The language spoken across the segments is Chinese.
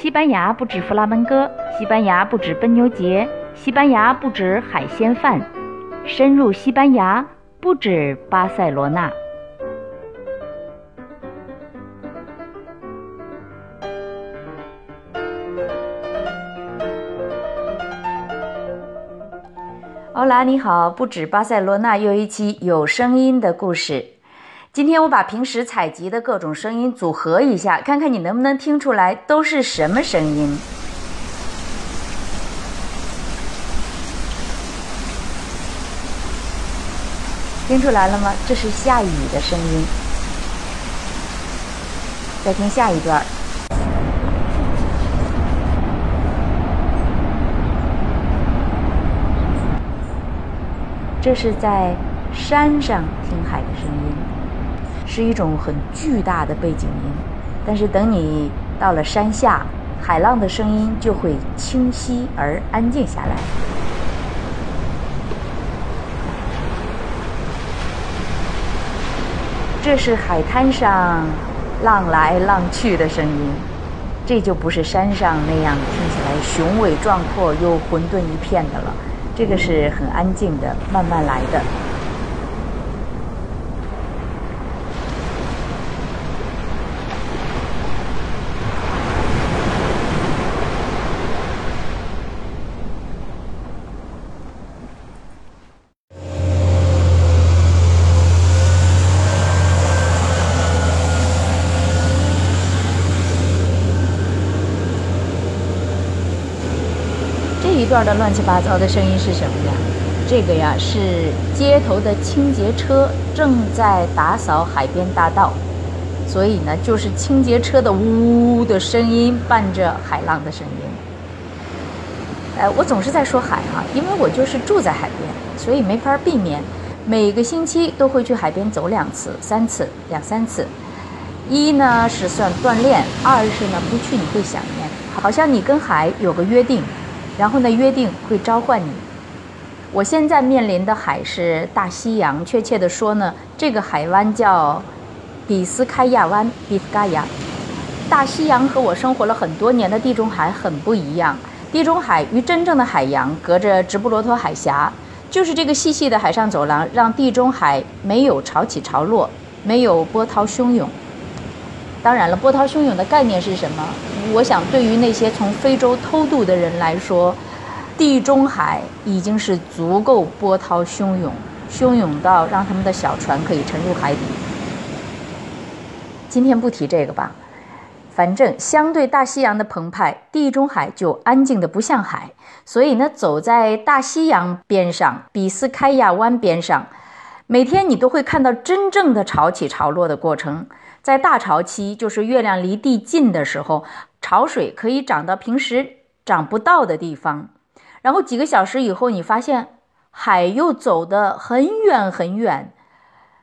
西班牙不止弗拉门戈，西班牙不止奔牛节，西班牙不止海鲜饭，深入西班牙不止巴塞罗那。欧拉，你好！不止巴塞罗那，又一期有声音的故事。今天我把平时采集的各种声音组合一下，看看你能不能听出来都是什么声音。听出来了吗？这是下雨的声音。再听下一段。这是在山上听海的声音，是一种很巨大的背景音。但是等你到了山下，海浪的声音就会清晰而安静下来。这是海滩上浪来浪去的声音，这就不是山上那样听起来雄伟壮阔又混沌一片的了。这个是很安静的，慢慢来的。一段的乱七八糟的声音是什么呀？这个呀是街头的清洁车正在打扫海边大道，所以呢就是清洁车的呜呜的声音伴着海浪的声音。呃，我总是在说海哈，因为我就是住在海边，所以没法避免，每个星期都会去海边走两次、三次、两三次。一呢是算锻炼，二是呢不去你会想念，好像你跟海有个约定。然后呢？约定会召唤你。我现在面临的海是大西洋，确切的说呢，这个海湾叫比斯开亚湾 b i s c a y 大西洋和我生活了很多年的地中海很不一样。地中海与真正的海洋隔着直布罗陀海峡，就是这个细细的海上走廊，让地中海没有潮起潮落，没有波涛汹涌。当然了，波涛汹涌的概念是什么？我想，对于那些从非洲偷渡的人来说，地中海已经是足够波涛汹涌，汹涌到让他们的小船可以沉入海底。今天不提这个吧，反正相对大西洋的澎湃，地中海就安静的不像海。所以呢，走在大西洋边上，比斯开亚湾边上，每天你都会看到真正的潮起潮落的过程。在大潮期，就是月亮离地近的时候，潮水可以涨到平时涨不到的地方。然后几个小时以后，你发现海又走得很远很远，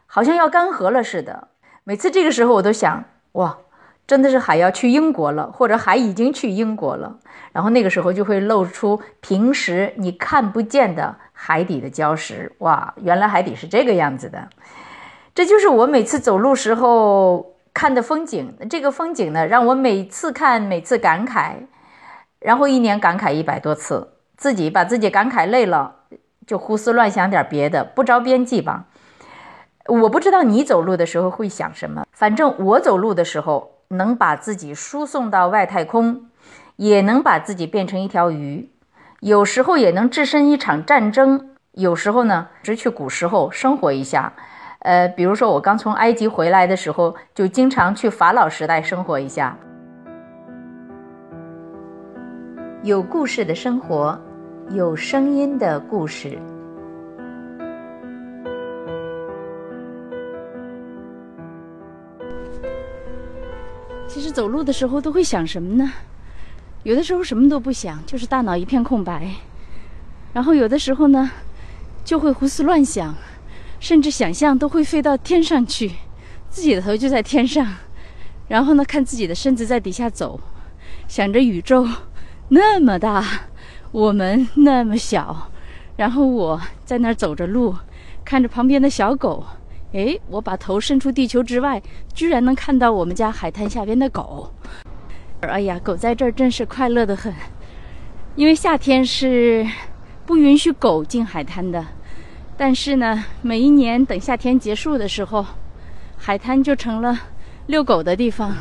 好像要干涸了似的。每次这个时候，我都想：哇，真的是海要去英国了，或者海已经去英国了。然后那个时候就会露出平时你看不见的海底的礁石。哇，原来海底是这个样子的。这就是我每次走路时候看的风景。这个风景呢，让我每次看每次感慨，然后一年感慨一百多次，自己把自己感慨累了，就胡思乱想点别的，不着边际吧。我不知道你走路的时候会想什么，反正我走路的时候能把自己输送到外太空，也能把自己变成一条鱼，有时候也能置身一场战争，有时候呢，只去古时候生活一下。呃，比如说我刚从埃及回来的时候，就经常去法老时代生活一下。有故事的生活，有声音的故事。其实走路的时候都会想什么呢？有的时候什么都不想，就是大脑一片空白。然后有的时候呢，就会胡思乱想。甚至想象都会飞到天上去，自己的头就在天上，然后呢，看自己的身子在底下走，想着宇宙那么大，我们那么小，然后我在那儿走着路，看着旁边的小狗，诶，我把头伸出地球之外，居然能看到我们家海滩下边的狗。哎呀，狗在这儿真是快乐的很，因为夏天是不允许狗进海滩的。但是呢，每一年等夏天结束的时候，海滩就成了遛狗的地方。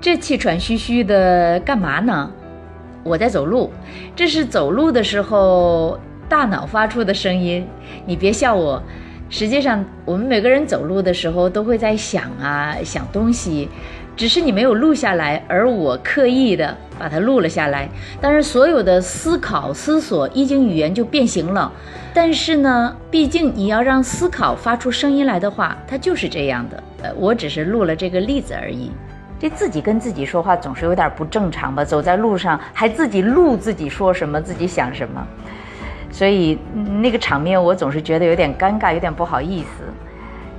这气喘吁吁的干嘛呢？我在走路，这是走路的时候大脑发出的声音。你别笑我，实际上我们每个人走路的时候都会在想啊想东西，只是你没有录下来，而我刻意的把它录了下来。当然，所有的思考思索一经语言就变形了。但是呢，毕竟你要让思考发出声音来的话，它就是这样的。呃，我只是录了这个例子而已。这自己跟自己说话总是有点不正常吧？走在路上还自己录自己说什么，自己想什么，所以那个场面我总是觉得有点尴尬，有点不好意思。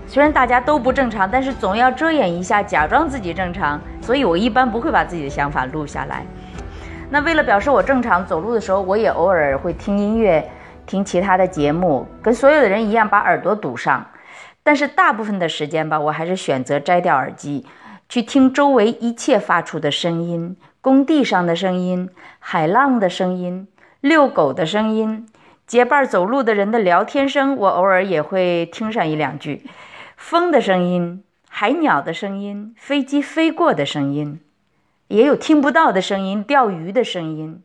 虽然大家都不正常，但是总要遮掩一下，假装自己正常。所以我一般不会把自己的想法录下来。那为了表示我正常，走路的时候我也偶尔会听音乐，听其他的节目，跟所有的人一样把耳朵堵上。但是大部分的时间吧，我还是选择摘掉耳机。去听周围一切发出的声音：工地上的声音、海浪的声音、遛狗的声音、结伴走路的人的聊天声。我偶尔也会听上一两句，风的声音、海鸟的声音、飞机飞过的声音，也有听不到的声音，钓鱼的声音。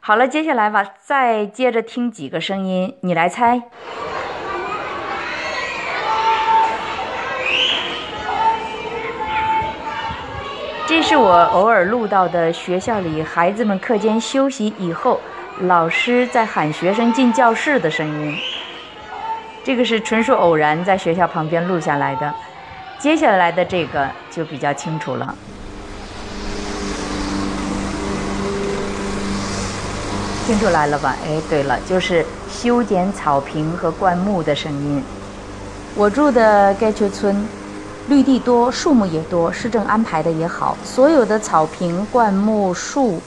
好了，接下来吧，再接着听几个声音，你来猜。这是我偶尔录到的学校里孩子们课间休息以后，老师在喊学生进教室的声音。这个是纯属偶然在学校旁边录下来的。接下来的这个就比较清楚了。听出来了吧？哎，对了，就是修剪草坪和灌木的声音。我住的盖丘村。绿地多，树木也多，市政安排的也好，所有的草坪、灌木、树，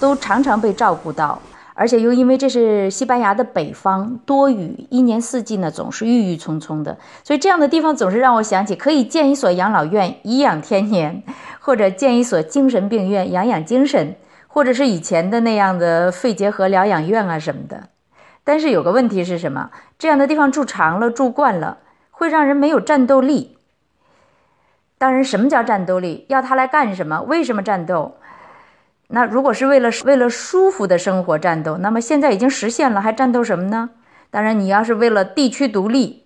都常常被照顾到。而且又因为这是西班牙的北方，多雨，一年四季呢总是郁郁葱葱的，所以这样的地方总是让我想起可以建一所养老院，颐养天年，或者建一所精神病院，养养精神，或者是以前的那样的肺结核疗养院啊什么的。但是有个问题是什么？这样的地方住长了，住惯了，会让人没有战斗力。当然，什么叫战斗力？要他来干什么？为什么战斗？那如果是为了为了舒服的生活战斗，那么现在已经实现了，还战斗什么呢？当然，你要是为了地区独立，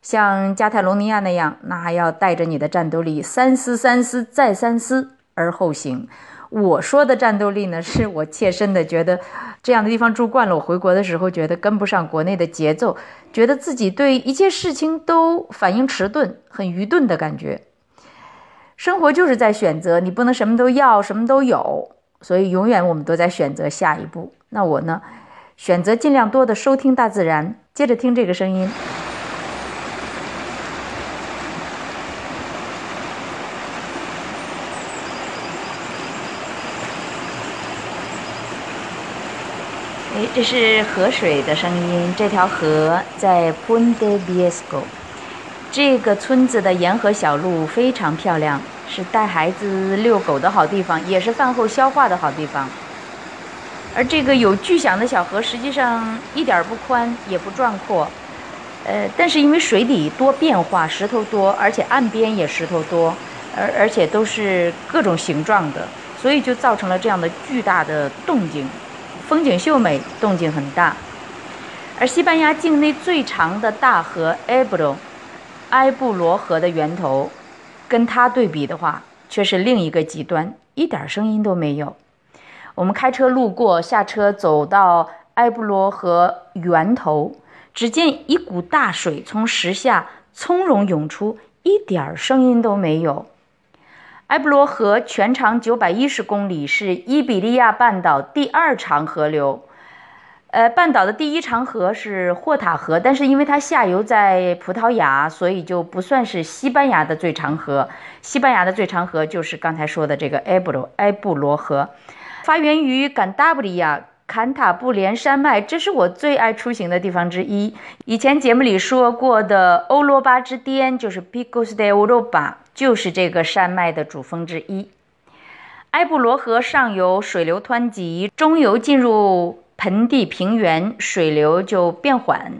像加泰罗尼亚那样，那还要带着你的战斗力三思三思再三思而后行。我说的战斗力呢，是我切身的觉得，这样的地方住惯了，我回国的时候觉得跟不上国内的节奏，觉得自己对一切事情都反应迟钝，很愚钝的感觉。生活就是在选择，你不能什么都要，什么都有，所以永远我们都在选择下一步。那我呢，选择尽量多的收听大自然，接着听这个声音。哎，这是河水的声音，这条河在 Puente Viejo。这个村子的沿河小路非常漂亮，是带孩子遛狗的好地方，也是饭后消化的好地方。而这个有巨响的小河，实际上一点儿不宽，也不壮阔，呃，但是因为水底多变化，石头多，而且岸边也石头多，而而且都是各种形状的，所以就造成了这样的巨大的动静。风景秀美，动静很大。而西班牙境内最长的大河埃布罗。埃布罗河的源头，跟它对比的话，却是另一个极端，一点声音都没有。我们开车路过，下车走到埃布罗河源头，只见一股大水从石下从容涌出，一点声音都没有。埃布罗河全长九百一十公里，是伊比利亚半岛第二长河流。呃，半岛的第一长河是霍塔河，但是因为它下游在葡萄牙，所以就不算是西班牙的最长河。西班牙的最长河就是刚才说的这个埃布罗埃布罗河，发源于甘达布利亚坎塔布连山脉，这是我最爱出行的地方之一。以前节目里说过的欧罗巴之巅，就是 Picos de Europa，就是这个山脉的主峰之一。埃布罗河上游水流湍急，中游进入盆地平原，水流就变缓，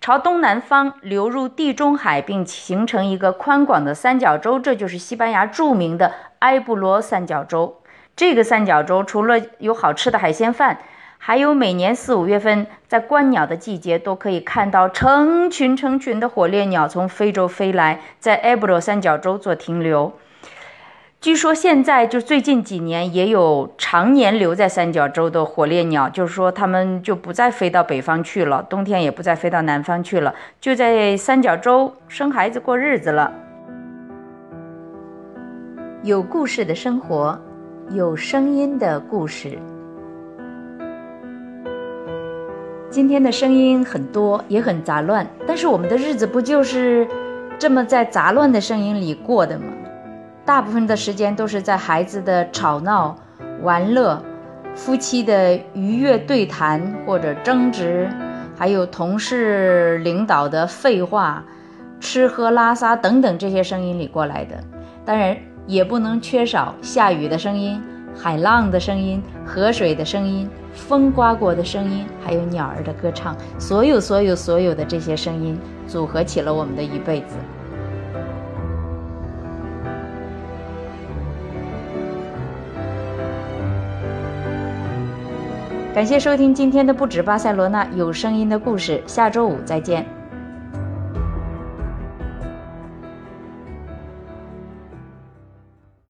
朝东南方流入地中海，并形成一个宽广的三角洲，这就是西班牙著名的埃布罗三角洲。这个三角洲除了有好吃的海鲜饭，还有每年四五月份在观鸟的季节，都可以看到成群成群的火烈鸟从非洲飞来，在埃布罗三角洲做停留。据说现在就最近几年也有常年留在三角洲的火烈鸟，就是说它们就不再飞到北方去了，冬天也不再飞到南方去了，就在三角洲生孩子过日子了。有故事的生活，有声音的故事。今天的声音很多，也很杂乱，但是我们的日子不就是这么在杂乱的声音里过的吗？大部分的时间都是在孩子的吵闹、玩乐、夫妻的愉悦对谈或者争执，还有同事、领导的废话、吃喝拉撒等等这些声音里过来的。当然，也不能缺少下雨的声音。海浪的声音、河水的声音、风刮过的声音，还有鸟儿的歌唱，所有、所有、所有的这些声音，组合起了我们的一辈子。感谢收听今天的不止巴塞罗那有声音的故事，下周五再见。